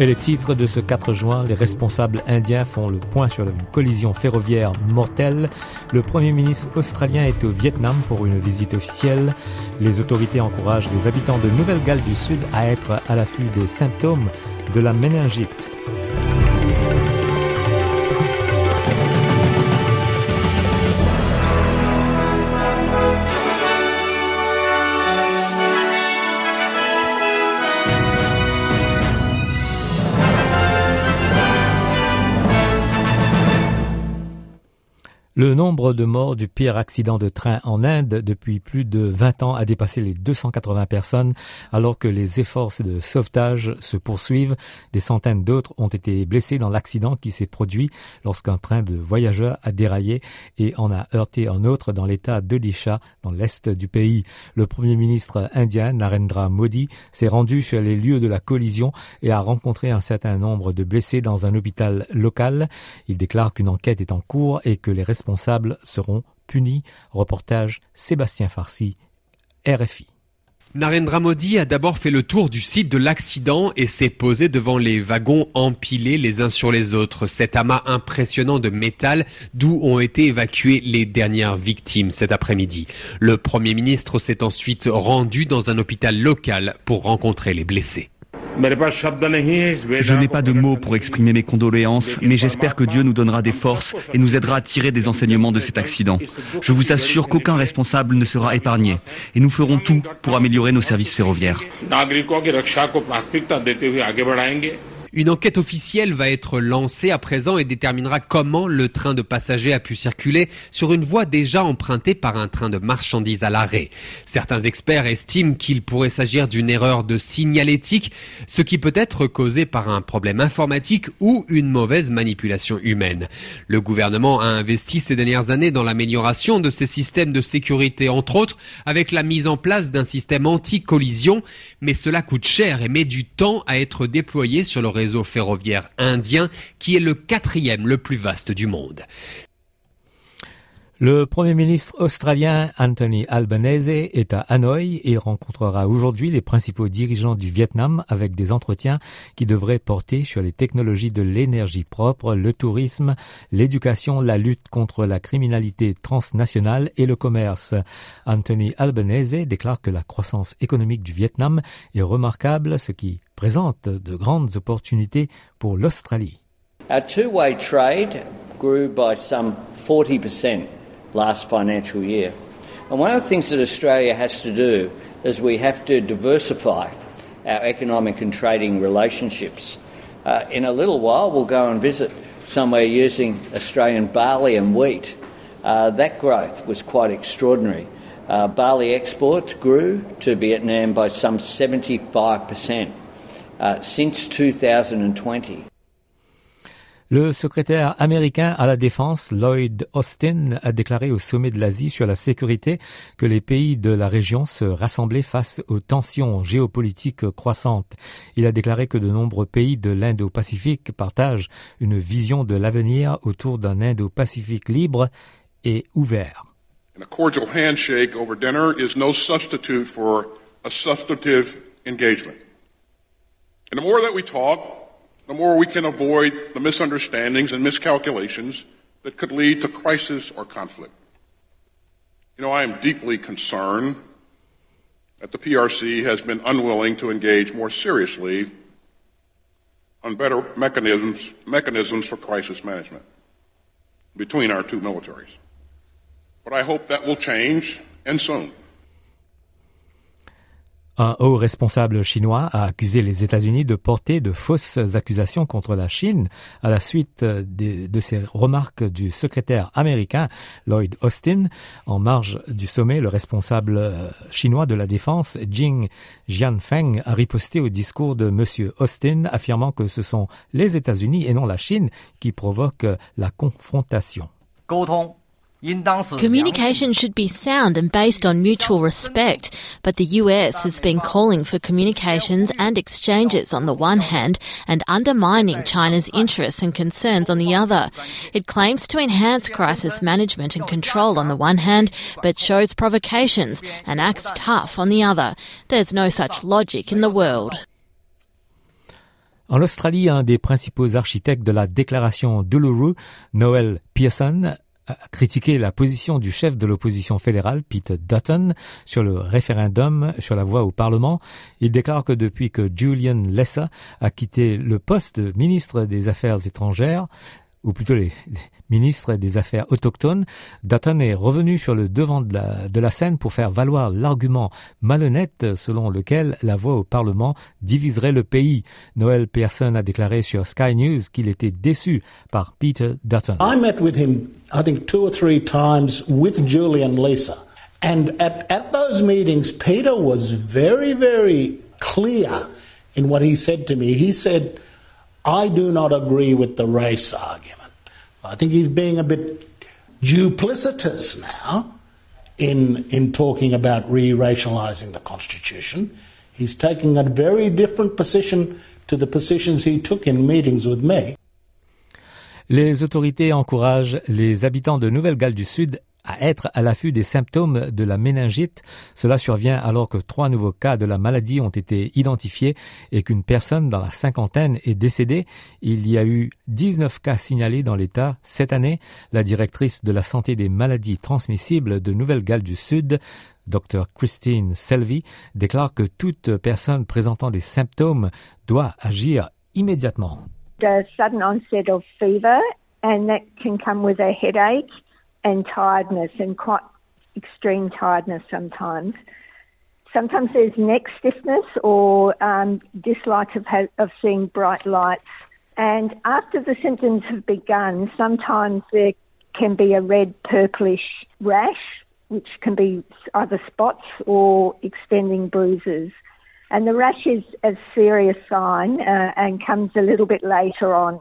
Et les titres de ce 4 juin, les responsables indiens font le point sur une collision ferroviaire mortelle. Le Premier ministre australien est au Vietnam pour une visite officielle. Les autorités encouragent les habitants de Nouvelle-Galles du Sud à être à l'affût des symptômes de la méningite. Le nombre de morts du pire accident de train en Inde depuis plus de 20 ans a dépassé les 280 personnes alors que les efforts de sauvetage se poursuivent. Des centaines d'autres ont été blessés dans l'accident qui s'est produit lorsqu'un train de voyageurs a déraillé et en a heurté un autre dans l'état d'Odisha dans l'est du pays. Le premier ministre indien Narendra Modi s'est rendu sur les lieux de la collision et a rencontré un certain nombre de blessés dans un hôpital local. Il déclare qu'une enquête est en cours et que les responsables seront punis. Reportage Sébastien Farsi, RFI. Narendra Modi a d'abord fait le tour du site de l'accident et s'est posé devant les wagons empilés les uns sur les autres. Cet amas impressionnant de métal d'où ont été évacuées les dernières victimes cet après-midi. Le Premier ministre s'est ensuite rendu dans un hôpital local pour rencontrer les blessés. Je n'ai pas de mots pour exprimer mes condoléances, mais j'espère que Dieu nous donnera des forces et nous aidera à tirer des enseignements de cet accident. Je vous assure qu'aucun responsable ne sera épargné et nous ferons tout pour améliorer nos services ferroviaires. Une enquête officielle va être lancée à présent et déterminera comment le train de passagers a pu circuler sur une voie déjà empruntée par un train de marchandises à l'arrêt. Certains experts estiment qu'il pourrait s'agir d'une erreur de signalétique, ce qui peut être causé par un problème informatique ou une mauvaise manipulation humaine. Le gouvernement a investi ces dernières années dans l'amélioration de ses systèmes de sécurité, entre autres avec la mise en place d'un système anti-collision, mais cela coûte cher et met du temps à être déployé sur le réseau réseau ferroviaire indien qui est le quatrième le plus vaste du monde. Le Premier ministre australien Anthony Albanese est à Hanoï et rencontrera aujourd'hui les principaux dirigeants du Vietnam avec des entretiens qui devraient porter sur les technologies de l'énergie propre, le tourisme, l'éducation, la lutte contre la criminalité transnationale et le commerce. Anthony Albanese déclare que la croissance économique du Vietnam est remarquable, ce qui présente de grandes opportunités pour l'Australie. Our two-way trade grew by some 40% last financial year. And one of the things that Australia has to do is we have to diversify our economic and trading relationships. Uh, in a little while, we'll go and visit somewhere using Australian barley and wheat. Uh, that growth was quite extraordinary. Uh, barley exports grew to Vietnam by some 75% uh, since 2020. Le secrétaire américain à la défense, Lloyd Austin, a déclaré au sommet de l'Asie sur la sécurité que les pays de la région se rassemblaient face aux tensions géopolitiques croissantes. Il a déclaré que de nombreux pays de l'Indo-Pacifique partagent une vision de l'avenir autour d'un Indo-Pacifique libre et ouvert. a cordial handshake over dinner is no substitute for a substantive engagement. And the more that we talk, the more we can avoid the misunderstandings and miscalculations that could lead to crisis or conflict. You know, I am deeply concerned that the PRC has been unwilling to engage more seriously on better mechanisms, mechanisms for crisis management between our two militaries. But I hope that will change, and soon. Un haut responsable chinois a accusé les États-Unis de porter de fausses accusations contre la Chine à la suite de, ces remarques du secrétaire américain Lloyd Austin. En marge du sommet, le responsable chinois de la défense, Jing Jianfeng, a riposté au discours de M. Austin, affirmant que ce sont les États-Unis et non la Chine qui provoquent la confrontation. Communication should be sound and based on mutual respect, but the US has been calling for communications and exchanges on the one hand and undermining China's interests and concerns on the other. It claims to enhance crisis management and control on the one hand, but shows provocations and acts tough on the other. There's no such logic in the world. En Australie, un des principaux architectes de la déclaration d'Uluru, Noel Pearson, a critiqué la position du chef de l'opposition fédérale, Pete Dutton, sur le référendum sur la voie au Parlement. Il déclare que depuis que Julian Lessa a quitté le poste de ministre des Affaires étrangères, ou plutôt les, ministres des Affaires autochtones, Dutton est revenu sur le devant de la, de la scène pour faire valoir l'argument malhonnête selon lequel la voix au Parlement diviserait le pays. Noel Pearson a déclaré sur Sky News qu'il était déçu par Peter Dutton. I met with him, I think, two or three times with Julian Lisa. And at those meetings, Peter was very, very clear in what he said to me. He said, I do not agree with the race argument. I think he's being a bit duplicitous now in, in talking about re racialising the Constitution. He's taking a very different position to the positions he took in meetings with me. Les autorités encouragent les habitants de Nouvelle-Galles du Sud à être à l'affût des symptômes de la méningite. Cela survient alors que trois nouveaux cas de la maladie ont été identifiés et qu'une personne dans la cinquantaine est décédée. Il y a eu 19 cas signalés dans l'État cette année. La directrice de la santé des maladies transmissibles de Nouvelle-Galles du Sud, Dr Christine Selvey, déclare que toute personne présentant des symptômes doit agir immédiatement. sudden onset of fever and that can come with a headache and tiredness and quite extreme tiredness sometimes. Sometimes there's neck stiffness or um, dislike of, of seeing bright lights. And after the symptoms have begun, sometimes there can be a red purplish rash, which can be either spots or extending bruises. And the rash is a serious sign uh, and comes a little bit later on.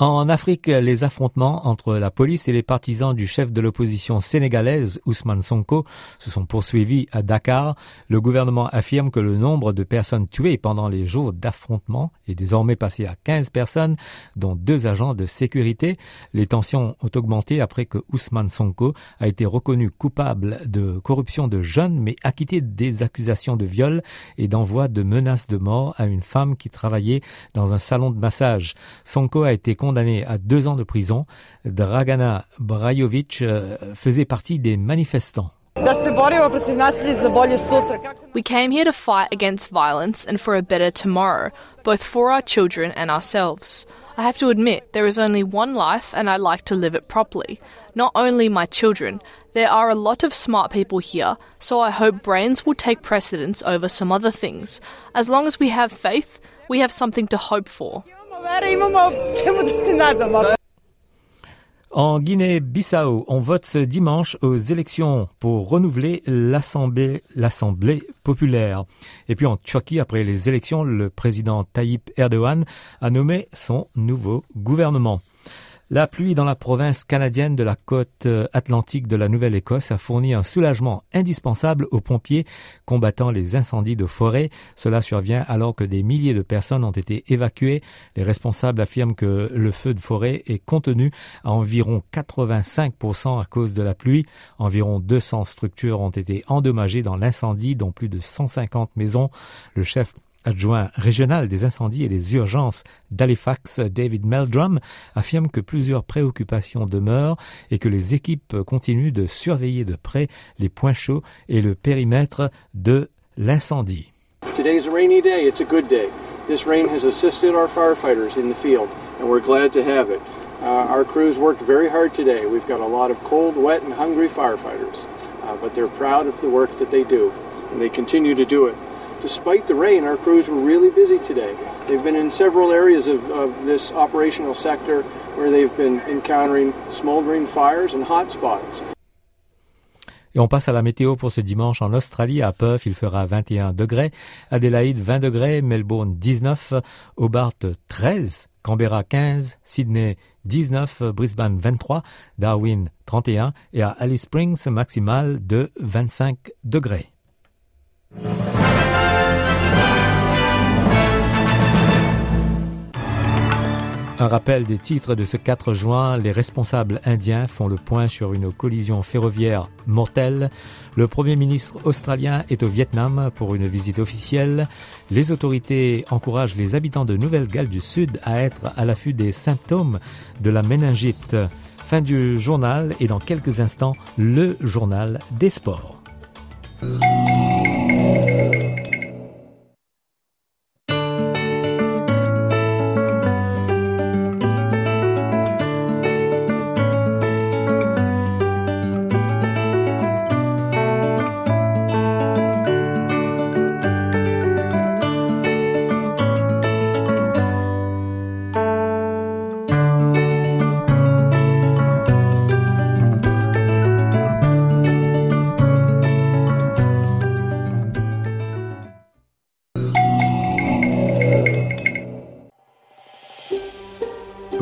En Afrique, les affrontements entre la police et les partisans du chef de l'opposition sénégalaise, Ousmane Sonko, se sont poursuivis à Dakar. Le gouvernement affirme que le nombre de personnes tuées pendant les jours d'affrontement est désormais passé à 15 personnes, dont deux agents de sécurité. Les tensions ont augmenté après que Ousmane Sonko a été reconnu coupable de corruption de jeunes, mais acquitté des accusations de viol et d'envoi de menaces de mort à une femme qui travaillait dans un salon de massage. Sonko a été à deux ans de prison. Dragana Brajovic euh, faisait partie des manifestants. We came here to fight against violence and for a better tomorrow, both for our children and ourselves. I have to admit, there is only one life and I like to live it properly. Not only my children, there are a lot of smart people here, so I hope brains will take precedence over some other things. As long as we have faith, we have something to hope for. En Guinée-Bissau, on vote ce dimanche aux élections pour renouveler l'Assemblée, populaire. Et puis en Turquie, après les élections, le président Tayyip Erdogan a nommé son nouveau gouvernement. La pluie dans la province canadienne de la côte euh, atlantique de la Nouvelle-Écosse a fourni un soulagement indispensable aux pompiers combattant les incendies de forêt. Cela survient alors que des milliers de personnes ont été évacuées. Les responsables affirment que le feu de forêt est contenu à environ 85% à cause de la pluie. Environ 200 structures ont été endommagées dans l'incendie, dont plus de 150 maisons. Le chef adjoint régional des incendies et des urgences d'Halifax, David Meldrum, affirme que plusieurs préoccupations demeurent et que les équipes continuent de surveiller de près les points chauds et le périmètre de l'incendie. Today's a rainy day. It's a good day. This rain has assisted our firefighters in the field, and we're glad to have it. Uh, our crews worked very hard today. We've got a lot of cold, wet, and hungry firefighters, uh, but they're proud of the work that they do, and they continue to do it. Despite the rain, our crews were really busy today. They've been in several areas of, of this operational sector where they've been encountering smoldering fires and hot spots. Et on passe à la météo pour ce dimanche en Australie. À Perth, il fera 21 degrés. Adélaïde, 20 degrés. Melbourne, 19. Hobart, 13. Canberra 15, Sydney 19, Brisbane 23, Darwin 31 et à Alice Springs maximal de 25 degrés. Un rappel des titres de ce 4 juin, les responsables indiens font le point sur une collision ferroviaire mortelle. Le Premier ministre australien est au Vietnam pour une visite officielle. Les autorités encouragent les habitants de Nouvelle-Galles du Sud à être à l'affût des symptômes de la méningite. Fin du journal et dans quelques instants, le journal des sports.